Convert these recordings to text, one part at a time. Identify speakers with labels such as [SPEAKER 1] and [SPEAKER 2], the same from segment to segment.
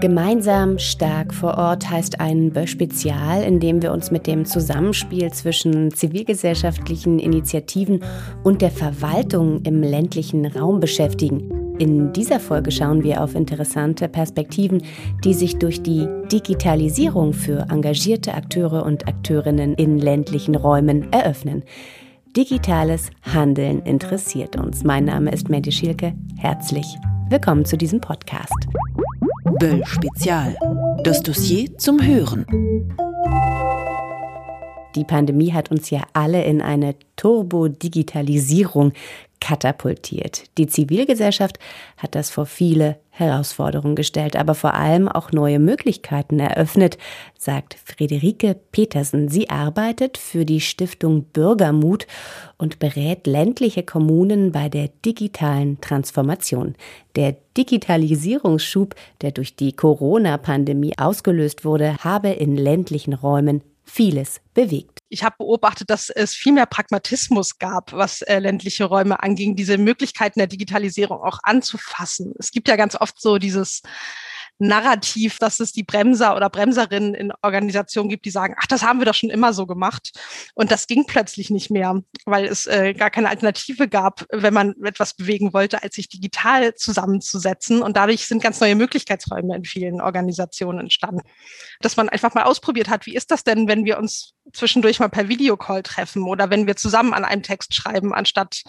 [SPEAKER 1] Gemeinsam stark vor Ort heißt ein Bösch-Spezial, in dem wir uns mit dem Zusammenspiel zwischen zivilgesellschaftlichen Initiativen und der Verwaltung im ländlichen Raum beschäftigen. In dieser Folge schauen wir auf interessante Perspektiven, die sich durch die Digitalisierung für engagierte Akteure und Akteurinnen in ländlichen Räumen eröffnen. Digitales Handeln interessiert uns. Mein Name ist Mandy Schielke. Herzlich willkommen zu diesem Podcast.
[SPEAKER 2] Böll Spezial. Das Dossier zum Hören.
[SPEAKER 1] Die Pandemie hat uns ja alle in eine Turbo-Digitalisierung katapultiert. Die Zivilgesellschaft hat das vor viele Herausforderungen gestellt, aber vor allem auch neue Möglichkeiten eröffnet, sagt Friederike Petersen. Sie arbeitet für die Stiftung Bürgermut und berät ländliche Kommunen bei der digitalen Transformation. Der Digitalisierungsschub, der durch die Corona-Pandemie ausgelöst wurde, habe in ländlichen Räumen vieles bewegt.
[SPEAKER 3] Ich habe beobachtet, dass es viel mehr Pragmatismus gab, was äh, ländliche Räume anging, diese Möglichkeiten der Digitalisierung auch anzufassen. Es gibt ja ganz oft so dieses Narrativ, dass es die Bremser oder Bremserinnen in Organisationen gibt, die sagen, ach, das haben wir doch schon immer so gemacht. Und das ging plötzlich nicht mehr, weil es äh, gar keine Alternative gab, wenn man etwas bewegen wollte, als sich digital zusammenzusetzen. Und dadurch sind ganz neue Möglichkeitsräume in vielen Organisationen entstanden. Dass man einfach mal ausprobiert hat, wie ist das denn, wenn wir uns zwischendurch mal per Videocall treffen oder wenn wir zusammen an einem Text schreiben, anstatt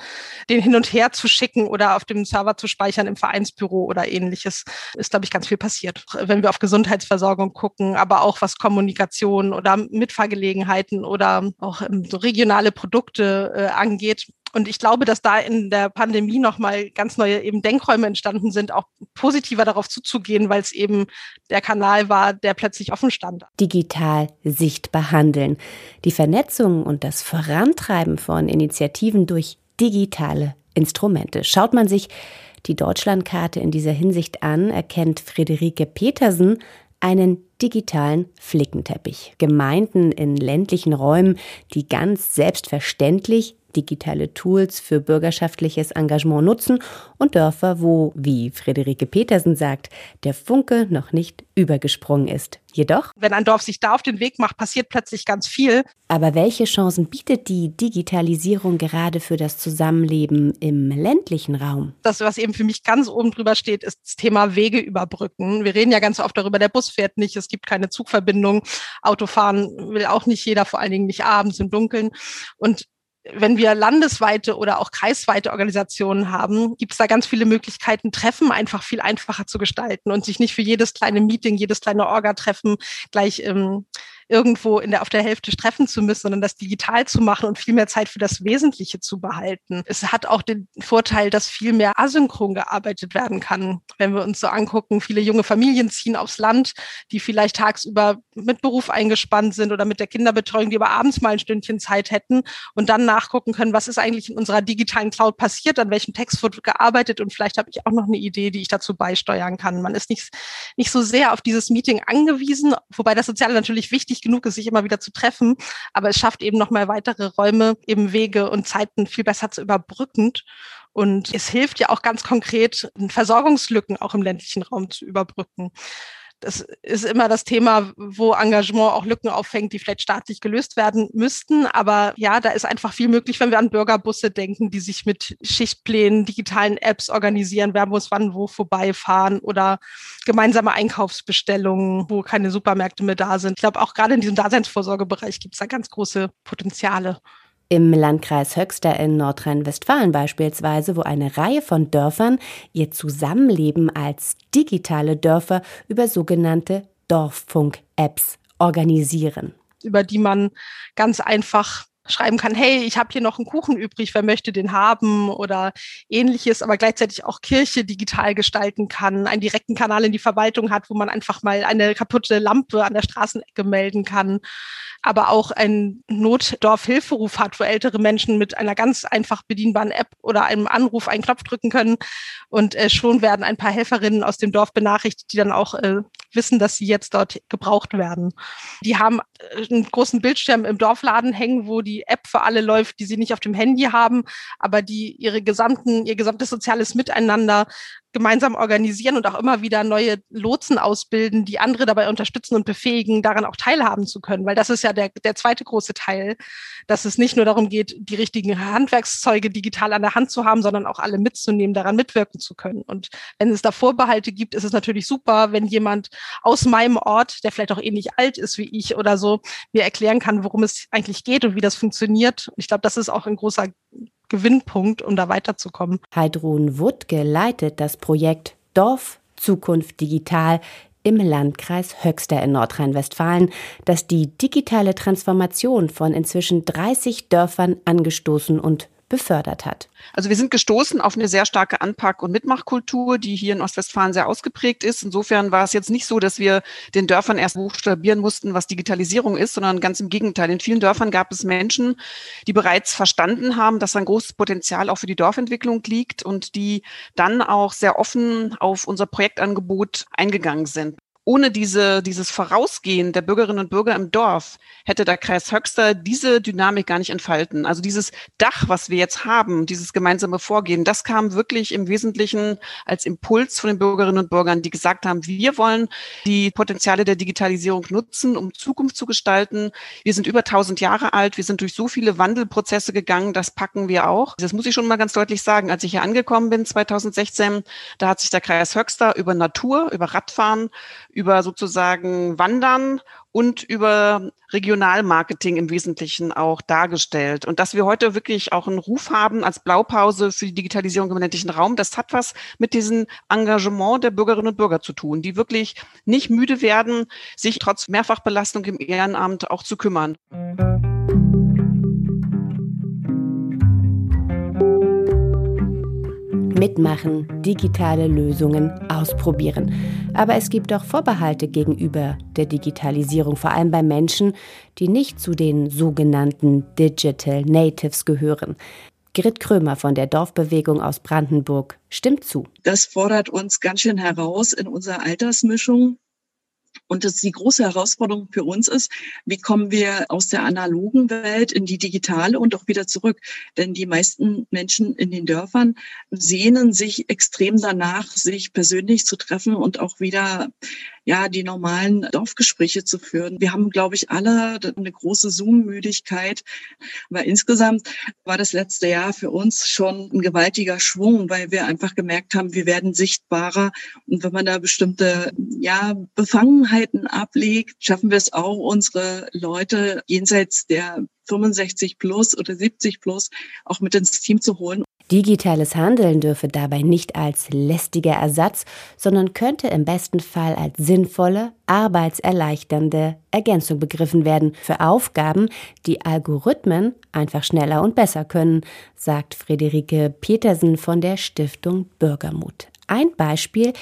[SPEAKER 3] den hin und her zu schicken oder auf dem Server zu speichern im Vereinsbüro oder ähnliches, ist, glaube ich, ganz viel passiert passiert. Wenn wir auf Gesundheitsversorgung gucken, aber auch was Kommunikation oder Mitfahrgelegenheiten oder auch ähm, regionale Produkte äh, angeht. Und ich glaube, dass da in der Pandemie nochmal ganz neue eben Denkräume entstanden sind, auch positiver darauf zuzugehen, weil es eben der Kanal war, der plötzlich offen stand.
[SPEAKER 1] Digital sichtbar handeln. Die Vernetzung und das Vorantreiben von Initiativen durch digitale Instrumente. Schaut man sich die Deutschlandkarte in dieser Hinsicht an, erkennt Friederike Petersen einen digitalen Flickenteppich. Gemeinden in ländlichen Räumen, die ganz selbstverständlich digitale Tools für bürgerschaftliches Engagement nutzen und Dörfer, wo, wie Friederike Petersen sagt, der Funke noch nicht übergesprungen ist. Jedoch,
[SPEAKER 3] wenn ein Dorf sich da auf den Weg macht, passiert plötzlich ganz viel.
[SPEAKER 1] Aber welche Chancen bietet die Digitalisierung gerade für das Zusammenleben im ländlichen Raum?
[SPEAKER 3] Das, was eben für mich ganz oben drüber steht, ist das Thema Wege überbrücken. Wir reden ja ganz oft darüber, der Bus fährt nicht, es gibt keine Zugverbindung, Autofahren will auch nicht jeder, vor allen Dingen nicht abends im Dunkeln. Und wenn wir landesweite oder auch kreisweite Organisationen haben, gibt es da ganz viele Möglichkeiten, Treffen einfach viel einfacher zu gestalten und sich nicht für jedes kleine Meeting, jedes kleine Orga-Treffen gleich ähm, irgendwo in der, auf der Hälfte treffen zu müssen, sondern das digital zu machen und viel mehr Zeit für das Wesentliche zu behalten. Es hat auch den Vorteil, dass viel mehr asynchron gearbeitet werden kann. Wenn wir uns so angucken, viele junge Familien ziehen aufs Land, die vielleicht tagsüber mit Beruf eingespannt sind oder mit der Kinderbetreuung, die aber abends mal ein Stündchen Zeit hätten und dann nachgucken können, was ist eigentlich in unserer digitalen Cloud passiert, an welchem Text wird gearbeitet und vielleicht habe ich auch noch eine Idee, die ich dazu beisteuern kann. Man ist nicht, nicht so sehr auf dieses Meeting angewiesen, wobei das Soziale natürlich wichtig genug ist, sich immer wieder zu treffen. Aber es schafft eben nochmal weitere Räume, eben Wege und Zeiten viel besser zu überbrückend. Und es hilft ja auch ganz konkret, Versorgungslücken auch im ländlichen Raum zu überbrücken das ist immer das Thema, wo Engagement auch Lücken auffängt, die vielleicht staatlich gelöst werden müssten. Aber ja, da ist einfach viel möglich, wenn wir an Bürgerbusse denken, die sich mit Schichtplänen, digitalen Apps organisieren, wer muss wann wo vorbeifahren oder gemeinsame Einkaufsbestellungen, wo keine Supermärkte mehr da sind. Ich glaube, auch gerade in diesem Daseinsvorsorgebereich gibt es da ganz große Potenziale.
[SPEAKER 1] Im Landkreis Höxter in Nordrhein-Westfalen beispielsweise, wo eine Reihe von Dörfern ihr Zusammenleben als digitale Dörfer über sogenannte Dorffunk-Apps organisieren.
[SPEAKER 3] Über die man ganz einfach schreiben kann, hey, ich habe hier noch einen Kuchen übrig, wer möchte den haben? Oder ähnliches, aber gleichzeitig auch Kirche digital gestalten kann, einen direkten Kanal in die Verwaltung hat, wo man einfach mal eine kaputte Lampe an der Straßenecke melden kann. Aber auch einen Notdorfhilferuf hat, wo ältere Menschen mit einer ganz einfach bedienbaren App oder einem Anruf einen Knopf drücken können. Und äh, schon werden ein paar Helferinnen aus dem Dorf benachrichtigt, die dann auch äh, wissen, dass sie jetzt dort gebraucht werden. Die haben äh, einen großen Bildschirm im Dorfladen hängen, wo die App für alle läuft, die sie nicht auf dem Handy haben, aber die ihre gesamten, ihr gesamtes soziales Miteinander gemeinsam organisieren und auch immer wieder neue Lotsen ausbilden, die andere dabei unterstützen und befähigen, daran auch teilhaben zu können. Weil das ist ja der, der zweite große Teil, dass es nicht nur darum geht, die richtigen Handwerkszeuge digital an der Hand zu haben, sondern auch alle mitzunehmen, daran mitwirken zu können. Und wenn es da Vorbehalte gibt, ist es natürlich super, wenn jemand aus meinem Ort, der vielleicht auch ähnlich alt ist wie ich oder so, mir erklären kann, worum es eigentlich geht und wie das funktioniert. Ich glaube, das ist auch ein großer Gewinnpunkt, um da weiterzukommen.
[SPEAKER 1] Heidrun Wuttke leitet das Projekt Dorf Zukunft Digital im Landkreis Höxter in Nordrhein-Westfalen, das die digitale Transformation von inzwischen 30 Dörfern angestoßen und befördert hat.
[SPEAKER 4] Also wir sind gestoßen auf eine sehr starke Anpack- und Mitmachkultur, die hier in Ostwestfalen sehr ausgeprägt ist. Insofern war es jetzt nicht so, dass wir den Dörfern erst buchstabieren mussten, was Digitalisierung ist, sondern ganz im Gegenteil. In vielen Dörfern gab es Menschen, die bereits verstanden haben, dass ein großes Potenzial auch für die Dorfentwicklung liegt und die dann auch sehr offen auf unser Projektangebot eingegangen sind ohne diese, dieses Vorausgehen der Bürgerinnen und Bürger im Dorf hätte der Kreis Höxter diese Dynamik gar nicht entfalten. Also dieses Dach, was wir jetzt haben, dieses gemeinsame Vorgehen, das kam wirklich im Wesentlichen als Impuls von den Bürgerinnen und Bürgern, die gesagt haben, wir wollen die Potenziale der Digitalisierung nutzen, um Zukunft zu gestalten. Wir sind über 1000 Jahre alt, wir sind durch so viele Wandelprozesse gegangen, das packen wir auch. Das muss ich schon mal ganz deutlich sagen. Als ich hier angekommen bin 2016, da hat sich der Kreis Höxter über Natur, über Radfahren, sozusagen Wandern und über Regionalmarketing im Wesentlichen auch dargestellt. Und dass wir heute wirklich auch einen Ruf haben als Blaupause für die Digitalisierung im ländlichen Raum, das hat was mit diesem Engagement der Bürgerinnen und Bürger zu tun, die wirklich nicht müde werden, sich trotz Mehrfachbelastung im Ehrenamt auch zu kümmern.
[SPEAKER 1] Mitmachen, digitale Lösungen ausprobieren. Aber es gibt auch Vorbehalte gegenüber der Digitalisierung, vor allem bei Menschen, die nicht zu den sogenannten Digital Natives gehören. Grit Krömer von der Dorfbewegung aus Brandenburg stimmt zu.
[SPEAKER 5] Das fordert uns ganz schön heraus in unserer Altersmischung. Und das die große Herausforderung für uns ist, wie kommen wir aus der analogen Welt in die digitale und auch wieder zurück? Denn die meisten Menschen in den Dörfern sehnen sich extrem danach, sich persönlich zu treffen und auch wieder ja, die normalen Dorfgespräche zu führen. Wir haben, glaube ich, alle eine große Zoom-Müdigkeit. Aber insgesamt war das letzte Jahr für uns schon ein gewaltiger Schwung, weil wir einfach gemerkt haben, wir werden sichtbarer. Und wenn man da bestimmte, ja, Befangenheiten ablegt, schaffen wir es auch, unsere Leute jenseits der 65 plus oder 70 plus auch mit ins Team zu holen.
[SPEAKER 1] Digitales Handeln dürfe dabei nicht als lästiger Ersatz, sondern könnte im besten Fall als sinnvolle, arbeitserleichternde Ergänzung begriffen werden für Aufgaben, die Algorithmen einfach schneller und besser können, sagt Friederike Petersen von der Stiftung Bürgermut. Ein Beispiel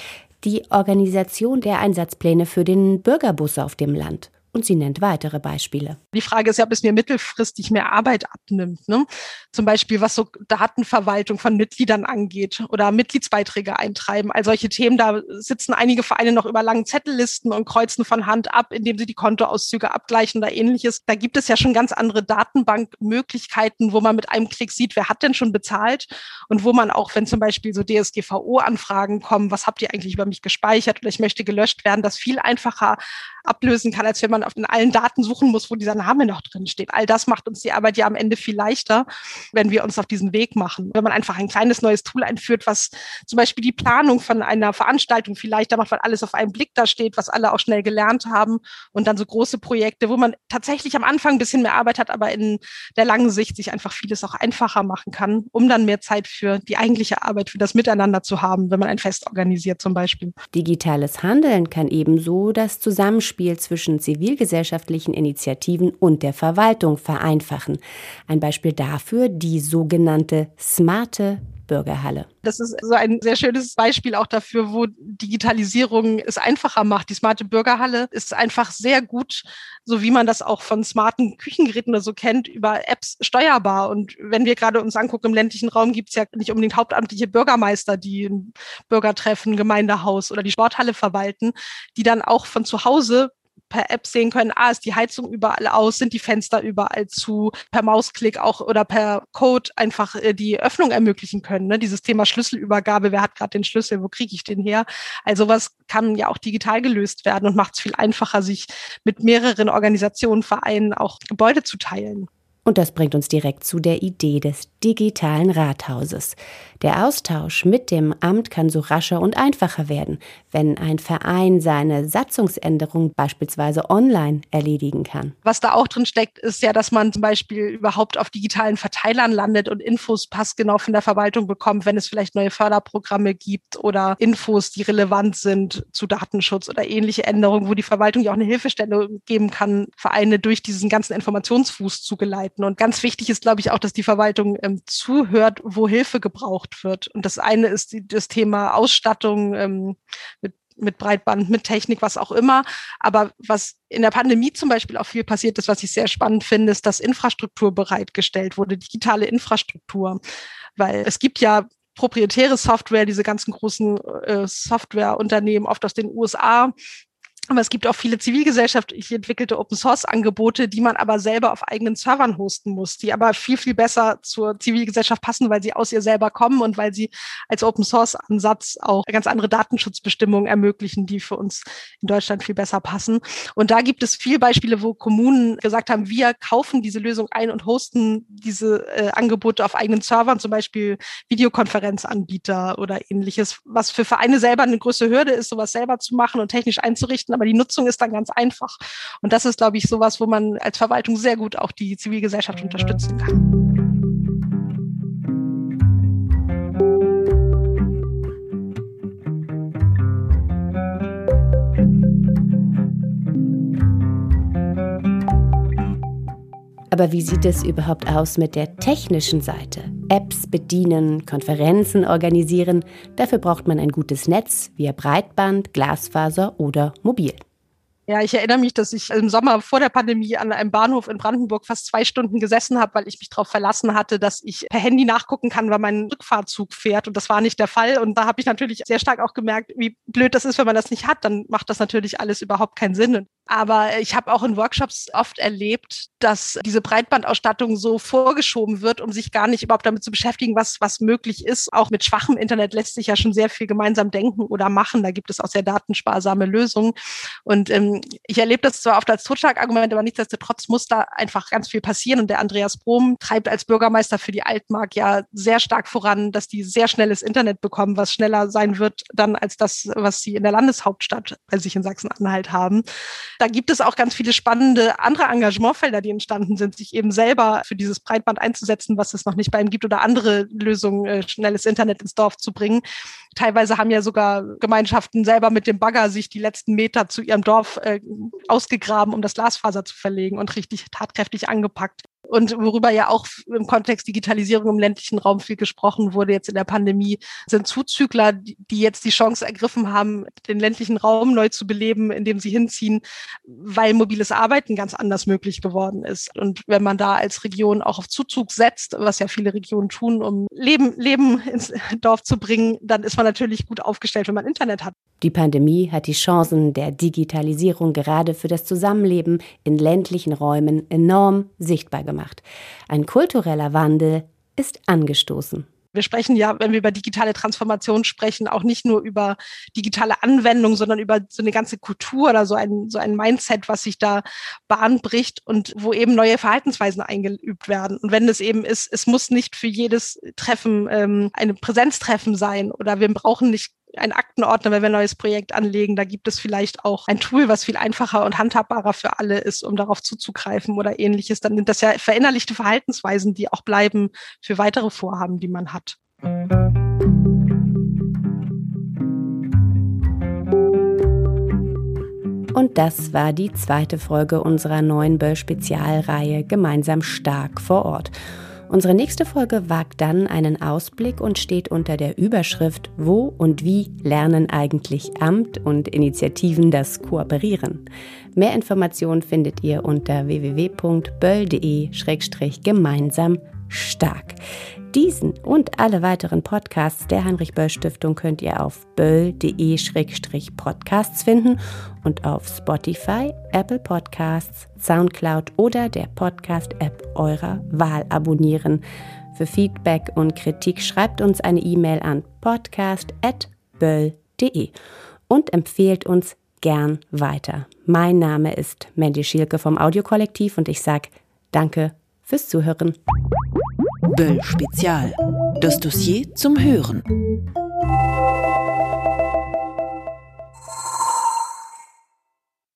[SPEAKER 1] die Organisation der Einsatzpläne für den Bürgerbus auf dem Land. Und sie nennt weitere Beispiele.
[SPEAKER 3] Die Frage ist ja, ob es mir mittelfristig mehr Arbeit abnimmt. Ne? Zum Beispiel, was so Datenverwaltung von Mitgliedern angeht oder Mitgliedsbeiträge eintreiben. All solche Themen, da sitzen einige Vereine noch über langen Zettellisten und kreuzen von Hand ab, indem sie die Kontoauszüge abgleichen oder ähnliches. Da gibt es ja schon ganz andere Datenbankmöglichkeiten, wo man mit einem Klick sieht, wer hat denn schon bezahlt und wo man auch, wenn zum Beispiel so DSGVO-Anfragen kommen, was habt ihr eigentlich über mich gespeichert oder ich möchte gelöscht werden, das viel einfacher ablösen kann, als wenn man auf in allen Daten suchen muss, wo dieser Name noch drin steht. All das macht uns die Arbeit ja am Ende viel leichter, wenn wir uns auf diesen Weg machen. Wenn man einfach ein kleines neues Tool einführt, was zum Beispiel die Planung von einer Veranstaltung viel leichter macht, weil alles auf einen Blick da steht, was alle auch schnell gelernt haben und dann so große Projekte, wo man tatsächlich am Anfang ein bisschen mehr Arbeit hat, aber in der langen Sicht sich einfach vieles auch einfacher machen kann, um dann mehr Zeit für die eigentliche Arbeit, für das Miteinander zu haben, wenn man ein Fest organisiert zum Beispiel.
[SPEAKER 1] Digitales Handeln kann ebenso das Zusammenspiel zwischen zivilgesellschaftlichen Initiativen und der Verwaltung vereinfachen. Ein Beispiel dafür die sogenannte smarte Bürgerhalle.
[SPEAKER 3] Das ist so ein sehr schönes Beispiel auch dafür, wo Digitalisierung es einfacher macht. Die smarte Bürgerhalle ist einfach sehr gut, so wie man das auch von smarten Küchengeräten oder so kennt, über Apps steuerbar. Und wenn wir gerade uns angucken, im ländlichen Raum gibt es ja nicht unbedingt hauptamtliche Bürgermeister, die ein Bürgertreffen, Gemeindehaus oder die Sporthalle verwalten, die dann auch von zu Hause per App sehen können, ah, ist die Heizung überall aus, sind die Fenster überall zu, per Mausklick auch oder per Code einfach äh, die Öffnung ermöglichen können. Ne? Dieses Thema Schlüsselübergabe, wer hat gerade den Schlüssel, wo kriege ich den her? Also was kann ja auch digital gelöst werden und macht es viel einfacher, sich mit mehreren Organisationen, Vereinen auch Gebäude zu teilen.
[SPEAKER 1] Und das bringt uns direkt zu der Idee des digitalen Rathauses. Der Austausch mit dem Amt kann so rascher und einfacher werden, wenn ein Verein seine Satzungsänderung beispielsweise online erledigen kann.
[SPEAKER 3] Was da auch drin steckt, ist ja, dass man zum Beispiel überhaupt auf digitalen Verteilern landet und Infos passgenau von der Verwaltung bekommt, wenn es vielleicht neue Förderprogramme gibt oder Infos, die relevant sind zu Datenschutz oder ähnliche Änderungen, wo die Verwaltung ja auch eine Hilfestelle geben kann, Vereine durch diesen ganzen Informationsfuß zu geleiten. Und ganz wichtig ist, glaube ich, auch, dass die Verwaltung ähm, zuhört, wo Hilfe gebraucht wird. Und das eine ist die, das Thema Ausstattung ähm, mit mit Breitband, mit Technik, was auch immer. Aber was in der Pandemie zum Beispiel auch viel passiert ist, was ich sehr spannend finde, ist, dass Infrastruktur bereitgestellt wurde, digitale Infrastruktur. Weil es gibt ja proprietäre Software, diese ganzen großen äh, Softwareunternehmen, oft aus den USA, aber es gibt auch viele zivilgesellschaftlich entwickelte Open-Source-Angebote, die man aber selber auf eigenen Servern hosten muss, die aber viel, viel besser zur Zivilgesellschaft passen, weil sie aus ihr selber kommen und weil sie als Open-Source-Ansatz auch ganz andere Datenschutzbestimmungen ermöglichen, die für uns in Deutschland viel besser passen. Und da gibt es viele Beispiele, wo Kommunen gesagt haben, wir kaufen diese Lösung ein und hosten diese äh, Angebote auf eigenen Servern, zum Beispiel Videokonferenzanbieter oder ähnliches, was für Vereine selber eine größere Hürde ist, sowas selber zu machen und technisch einzurichten aber die Nutzung ist dann ganz einfach. Und das ist, glaube ich, sowas, wo man als Verwaltung sehr gut auch die Zivilgesellschaft unterstützen kann.
[SPEAKER 1] Aber wie sieht es überhaupt aus mit der technischen Seite? Apps bedienen, Konferenzen organisieren, dafür braucht man ein gutes Netz via Breitband, Glasfaser oder mobil.
[SPEAKER 3] Ja, ich erinnere mich, dass ich im Sommer vor der Pandemie an einem Bahnhof in Brandenburg fast zwei Stunden gesessen habe, weil ich mich darauf verlassen hatte, dass ich per Handy nachgucken kann, wann mein Rückfahrzug fährt. Und das war nicht der Fall. Und da habe ich natürlich sehr stark auch gemerkt, wie blöd das ist, wenn man das nicht hat. Dann macht das natürlich alles überhaupt keinen Sinn. Aber ich habe auch in Workshops oft erlebt, dass diese Breitbandausstattung so vorgeschoben wird, um sich gar nicht überhaupt damit zu beschäftigen, was, was möglich ist. Auch mit schwachem Internet lässt sich ja schon sehr viel gemeinsam denken oder machen. Da gibt es auch sehr datensparsame Lösungen. Und ähm, ich erlebe das zwar oft als Totschlagargument, aber nichtsdestotrotz muss da einfach ganz viel passieren. Und der Andreas Brom treibt als Bürgermeister für die Altmark ja sehr stark voran, dass die sehr schnelles Internet bekommen, was schneller sein wird dann als das, was sie in der Landeshauptstadt bei sich in Sachsen-Anhalt haben da gibt es auch ganz viele spannende andere Engagementfelder, die entstanden sind, sich eben selber für dieses Breitband einzusetzen, was es noch nicht bei ihm gibt, oder andere Lösungen, äh, schnelles Internet ins Dorf zu bringen. Teilweise haben ja sogar Gemeinschaften selber mit dem Bagger sich die letzten Meter zu ihrem Dorf äh, ausgegraben, um das Glasfaser zu verlegen und richtig tatkräftig angepackt. Und worüber ja auch im Kontext Digitalisierung im ländlichen Raum viel gesprochen wurde jetzt in der Pandemie, sind Zuzügler, die jetzt die Chance ergriffen haben, den ländlichen Raum neu zu beleben, indem sie hinziehen, weil mobiles Arbeiten ganz anders möglich geworden ist. Und wenn man da als Region auch auf Zuzug setzt, was ja viele Regionen tun, um Leben, Leben ins Dorf zu bringen, dann ist man natürlich gut aufgestellt, wenn man Internet hat.
[SPEAKER 1] Die Pandemie hat die Chancen der Digitalisierung gerade für das Zusammenleben in ländlichen Räumen enorm sichtbar gemacht. Ein kultureller Wandel ist angestoßen.
[SPEAKER 3] Wir sprechen ja, wenn wir über digitale Transformation sprechen, auch nicht nur über digitale Anwendungen, sondern über so eine ganze Kultur oder so ein, so ein Mindset, was sich da Bahn bricht und wo eben neue Verhaltensweisen eingeübt werden. Und wenn es eben ist, es muss nicht für jedes Treffen ähm, ein Präsenztreffen sein oder wir brauchen nicht ein Aktenordner, wenn wir ein neues Projekt anlegen. Da gibt es vielleicht auch ein Tool, was viel einfacher und handhabbarer für alle ist, um darauf zuzugreifen oder ähnliches. Dann sind das ja verinnerlichte Verhaltensweisen, die auch bleiben für weitere Vorhaben, die man hat.
[SPEAKER 1] Und das war die zweite Folge unserer neuen Böll-Spezialreihe Gemeinsam stark vor Ort. Unsere nächste Folge wagt dann einen Ausblick und steht unter der Überschrift Wo und wie lernen eigentlich Amt und Initiativen das Kooperieren? Mehr Informationen findet ihr unter www.böll.de-gemeinsam stark. Diesen und alle weiteren Podcasts der Heinrich Böll Stiftung könnt ihr auf böll.de-podcasts finden und auf Spotify, Apple Podcasts, Soundcloud oder der Podcast-App eurer Wahl abonnieren. Für Feedback und Kritik schreibt uns eine E-Mail an podcast.böll.de und empfehlt uns gern weiter. Mein Name ist Mandy Schielke vom Audiokollektiv und ich sage Danke fürs Zuhören.
[SPEAKER 2] Böll Spezial. Das Dossier zum Hören.